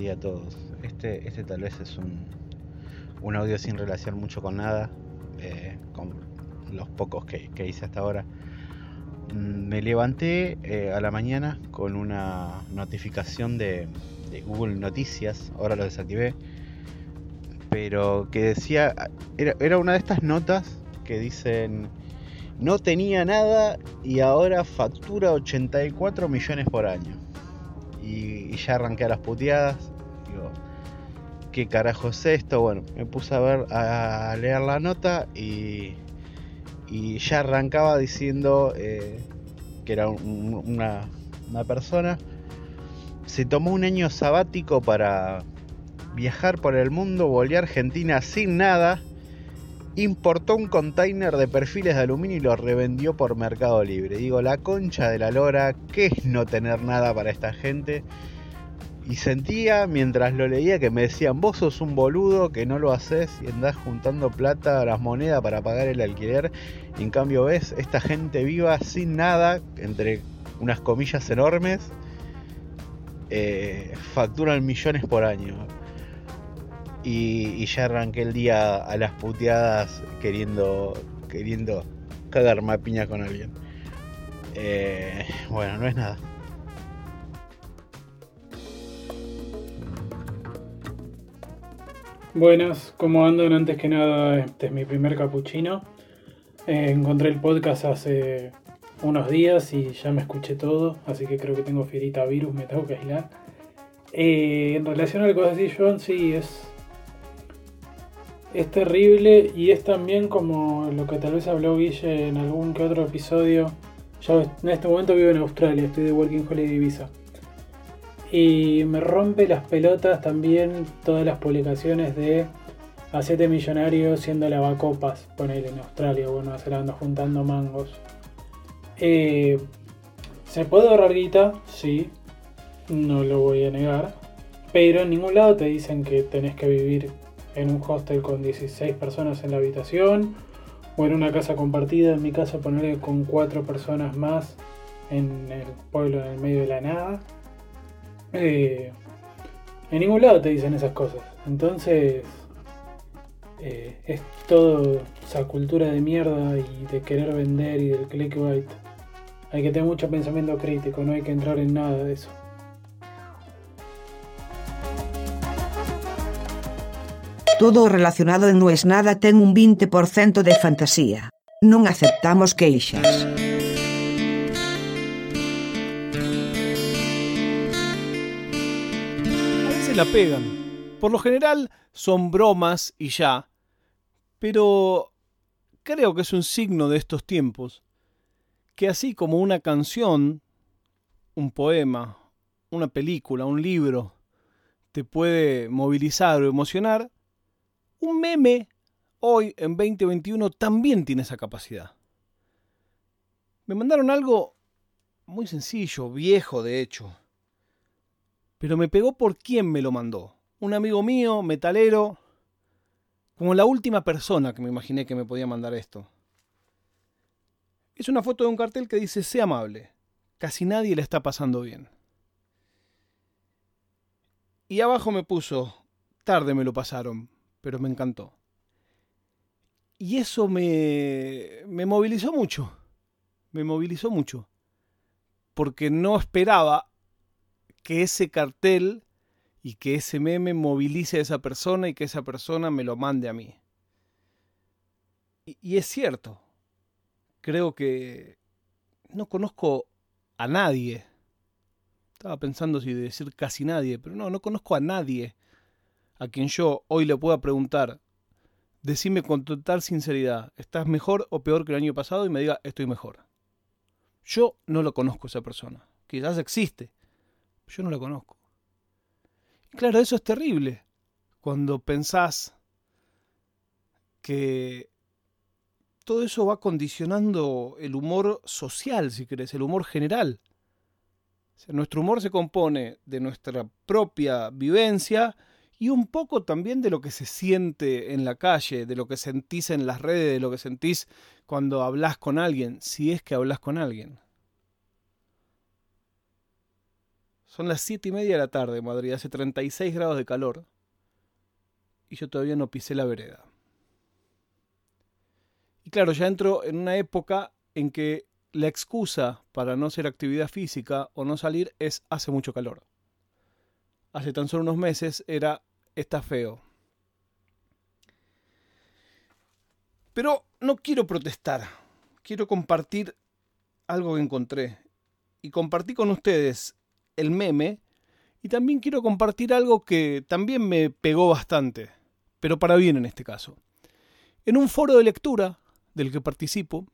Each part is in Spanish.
día a todos. Este, este tal vez es un, un audio sin relación mucho con nada, eh, con los pocos que, hice hasta ahora. Mm, me levanté eh, a la mañana con una notificación de, Google Noticias, ahora lo desactivé, pero que decía, era, era una de estas notas que dicen, no tenía nada y ahora factura 84 millones por año. Y, ya arranqué a las puteadas. Digo, ¿qué carajo es esto? Bueno, me puse a ver, a leer la nota y, y ya arrancaba diciendo eh, que era una, una persona. Se tomó un año sabático para viajar por el mundo, volvió a Argentina sin nada importó un container de perfiles de aluminio y lo revendió por Mercado Libre. Digo, la concha de la lora, ¿qué es no tener nada para esta gente? Y sentía mientras lo leía que me decían, vos sos un boludo que no lo haces y andás juntando plata a las monedas para pagar el alquiler. Y en cambio ves esta gente viva sin nada, entre unas comillas enormes, eh, facturan millones por año y, ya arranqué el día a las puteadas queriendo, queriendo cagarme a piña con alguien. Eh, bueno, no es nada. Buenas, ¿cómo andan? Antes que nada, este es mi primer capuchino. Eh, encontré el podcast hace unos días y ya me escuché todo, así que creo que tengo fierita virus, me tengo que aislar. Eh, en relación a lo que vos decís, John, sí, es, es terrible y es también como lo que tal vez habló Guille en algún que otro episodio. Yo en este momento vivo en Australia, estoy de Working Holiday Visa. Y me rompe las pelotas también todas las publicaciones de a 7 millonarios siendo lavacopas, poner en Australia o Nueva Zelanda juntando mangos. Eh, ¿Se puede ahorrar guita? Sí, no lo voy a negar. Pero en ningún lado te dicen que tenés que vivir en un hostel con 16 personas en la habitación o en una casa compartida, en mi casa ponerle con 4 personas más en el pueblo en el medio de la nada. Eh, en ningún lado te dicen esas cosas. Entonces eh, es todo esa cultura de mierda y de querer vender y del clickbait. Hay que tener mucho pensamiento crítico, no hay que entrar en nada de eso. Todo relacionado en No es nada ten un 20% de fantasía. Non aceptamos queixas. A veces la pegan. Por lo general son bromas y ya. Pero creo que es un signo de estos tiempos que así como una canción, un poema, una película, un libro, te puede movilizar o emocionar, un meme hoy en 2021 también tiene esa capacidad. Me mandaron algo muy sencillo, viejo de hecho. Pero me pegó por quién me lo mandó. Un amigo mío, metalero, como la última persona que me imaginé que me podía mandar esto. Es una foto de un cartel que dice, sé amable, casi nadie le está pasando bien. Y abajo me puso, tarde me lo pasaron, pero me encantó. Y eso me, me movilizó mucho, me movilizó mucho, porque no esperaba que ese cartel y que ese meme movilice a esa persona y que esa persona me lo mande a mí. Y, y es cierto, creo que no conozco a nadie. Estaba pensando si decir casi nadie, pero no, no conozco a nadie a quien yo hoy le pueda preguntar, decime con total sinceridad, ¿estás mejor o peor que el año pasado? Y me diga, estoy mejor. Yo no lo conozco esa persona. Quizás existe. Yo no la conozco. Y claro, eso es terrible. Cuando pensás que todo eso va condicionando el humor social, si querés, el humor general. nuestro humor se compone de nuestra propia vivencia y un poco también de lo que se siente en la calle, de lo que sentís en las redes, de lo que sentís cuando hablas con alguien, si es que hablas con alguien. Son las 7 y media de la tarde Madrid, hace 36 grados de calor. Y yo todavía no pisé la vereda. Y claro, ya entro en una época en que la excusa para no hacer actividad física o no salir es hace mucho calor. Hace tan solo unos meses era está feo. Pero no quiero protestar, quiero compartir algo que encontré. Y compartí con ustedes el meme y también quiero compartir algo que también me pegó bastante, pero para bien en este caso. En un foro de lectura del que participo,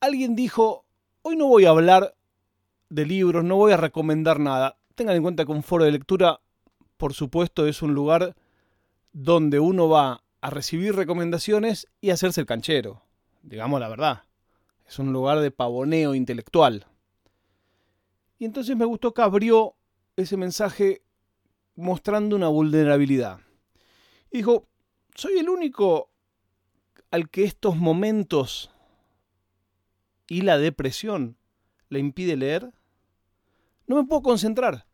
alguien dijo, hoy no voy a hablar de libros, no voy a recomendar nada. Tengan en cuenta que un foro de lectura, por supuesto, es un lugar donde uno va a recibir recomendaciones y hacerse el canchero. Digamos la verdad. Es un lugar de pavoneo intelectual. Y entonces me gustó que abrió ese mensaje mostrando una vulnerabilidad. dijo, soy el único al que estos momentos y la depresión le impide leer. No me puedo concentrar.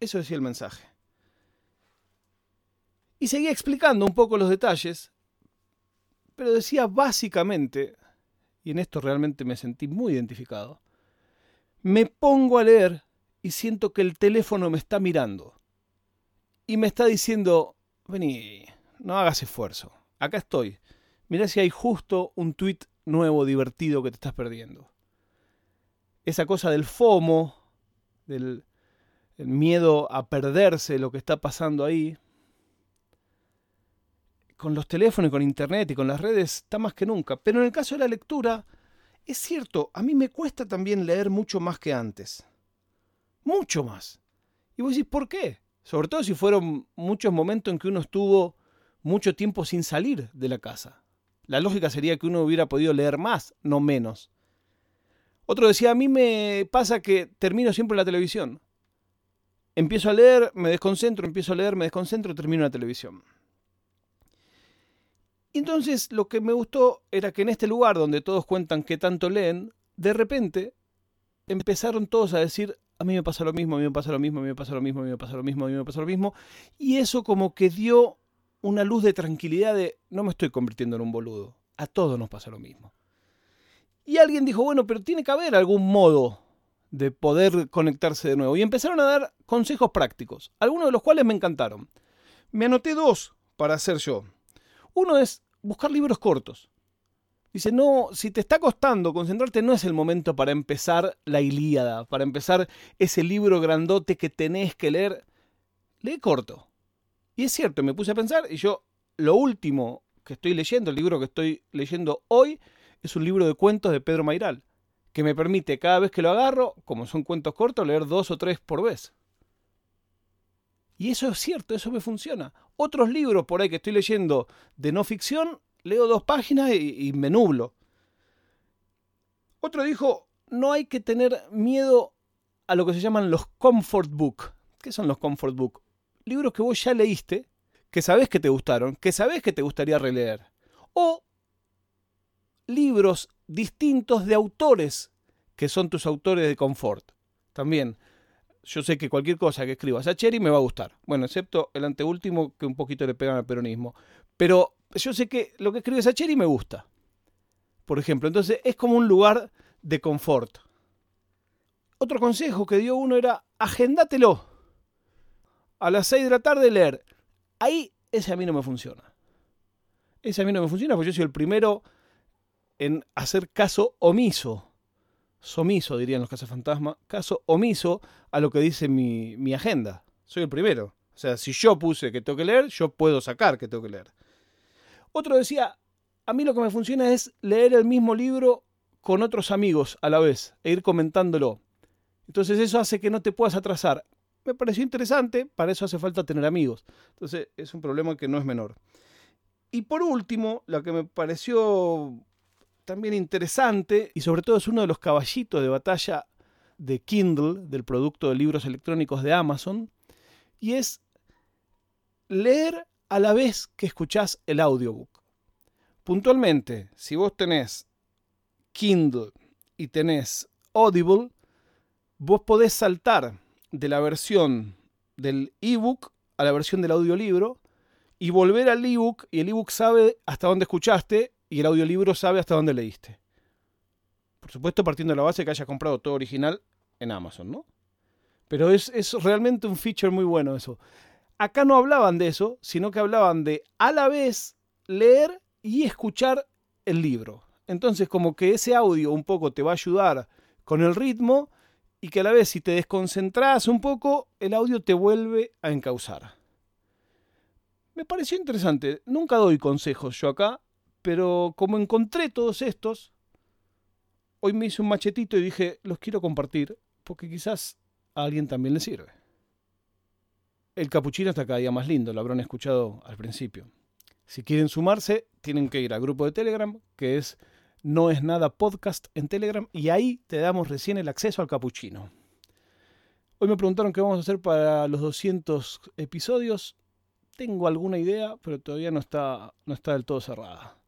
Eso decía el mensaje. Y seguía explicando un poco los detalles, pero decía básicamente, y en esto realmente me sentí muy identificado, me pongo a leer y siento que el teléfono me está mirando. Y me está diciendo, vení, no hagas esfuerzo. Acá estoy. Mirá si hay justo un tuit nuevo, divertido que te estás perdiendo. Esa cosa del FOMO, del miedo a perderse lo que está pasando ahí, con los teléfonos y con internet y con las redes está más que nunca. Pero en el caso de la lectura, es cierto, a mí me cuesta también leer mucho más que antes. Mucho más. Y vos decís, ¿por qué? Sobre todo si fueron muchos momentos en que uno estuvo mucho tiempo sin salir de la casa. La lógica sería que uno hubiera podido leer más, no menos. Otro decía, a mí me pasa que termino siempre la televisión. Empiezo a leer, me desconcentro, empiezo a leer, me desconcentro, termino la televisión. Entonces lo que me gustó era que en este lugar donde todos cuentan que tanto leen, de repente empezaron todos a decir, a mí me pasa lo mismo, a mí me pasa lo mismo, a mí me pasa lo mismo, a mí me pasa lo mismo, a mí me pasa lo mismo. Y eso como que dio una luz de tranquilidad de, no me estoy convirtiendo en un boludo, a todos nos pasa lo mismo. Y alguien dijo, bueno, pero tiene que haber algún modo de poder conectarse de nuevo. Y empezaron a dar consejos prácticos, algunos de los cuales me encantaron. Me anoté dos para hacer yo. Uno es buscar libros cortos. Dice, no, si te está costando concentrarte, no es el momento para empezar la Ilíada, para empezar ese libro grandote que tenés que leer. Lee corto. Y es cierto, me puse a pensar y yo, lo último que estoy leyendo, el libro que estoy leyendo hoy, es un libro de cuentos de Pedro Mairal, que me permite cada vez que lo agarro, como son cuentos cortos, leer dos o tres por vez. Y eso es cierto, eso me funciona. Otros libros por ahí que estoy leyendo de no ficción, leo dos páginas y, me nublo. Otro dijo, no hay que tener miedo a lo que se llaman los comfort book. ¿Qué son los comfort book? Libros que vos ya leíste, que sabés que te gustaron, que sabés que te gustaría releer. O libros distintos de autores que son tus autores de confort. También yo sé que cualquier cosa que escriba Sacheri me va a gustar. Bueno, excepto el anteúltimo que un poquito le pegan al peronismo. Pero yo sé que lo que escribe Sacheri me gusta. Por ejemplo, entonces es como un lugar de confort. Otro consejo que dio uno era agendátelo. A las 6 de la tarde leer. Ahí ese a mí no me funciona. Ese a mí no me funciona porque yo soy el primero en hacer caso omiso somiso, dirían los cazafantasmas, caso omiso a lo que dice mi, mi agenda. Soy el primero. O sea, si yo puse que tengo que leer, yo puedo sacar que tengo que leer. Otro decía, a mí lo que me funciona es leer el mismo libro con otros amigos a la vez e ir comentándolo. Entonces eso hace que no te puedas atrasar. Me pareció interesante, para eso hace falta tener amigos. Entonces es un problema que no es menor. Y por último, la que me pareció también interesante y sobre todo es uno de los caballitos de batalla de Kindle, del producto de libros electrónicos de Amazon, y es leer a la vez que escuchás el audiobook. Puntualmente, si vos tenés Kindle y tenés Audible, vos podés saltar de la versión del ebook a la versión del audiolibro y volver al ebook y el ebook sabe hasta dónde escuchaste y el audiolibro sabe hasta dónde leíste. Por supuesto, partiendo de la base que hayas comprado todo original en Amazon, ¿no? Pero es, realmente un feature muy bueno eso. Acá no hablaban de eso, sino que hablaban de a la vez leer y escuchar el libro. Entonces, como que ese audio un poco te va a ayudar con el ritmo y que a la vez si te desconcentras un poco, el audio te vuelve a encauzar. Me pareció interesante. Nunca doy consejos yo acá, pero como encontré todos estos, hoy me hice un machetito y dije, los quiero compartir, porque quizás a alguien también le sirve. El capuchino está cada día más lindo, lo habrán escuchado al principio. Si quieren sumarse, tienen que ir al grupo de Telegram, que es No es nada podcast en Telegram, y ahí te damos recién el acceso al capuchino. Hoy me preguntaron qué vamos a hacer para los 200 episodios. Tengo alguna idea, pero todavía no está, no está del todo cerrada.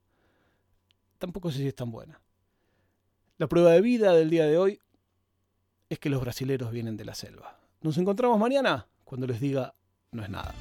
Tampoco sé si es tan buena. La prueba de vida del día de hoy es que los brasileros vienen de la selva. Nos encontramos mañana cuando les diga no es nada.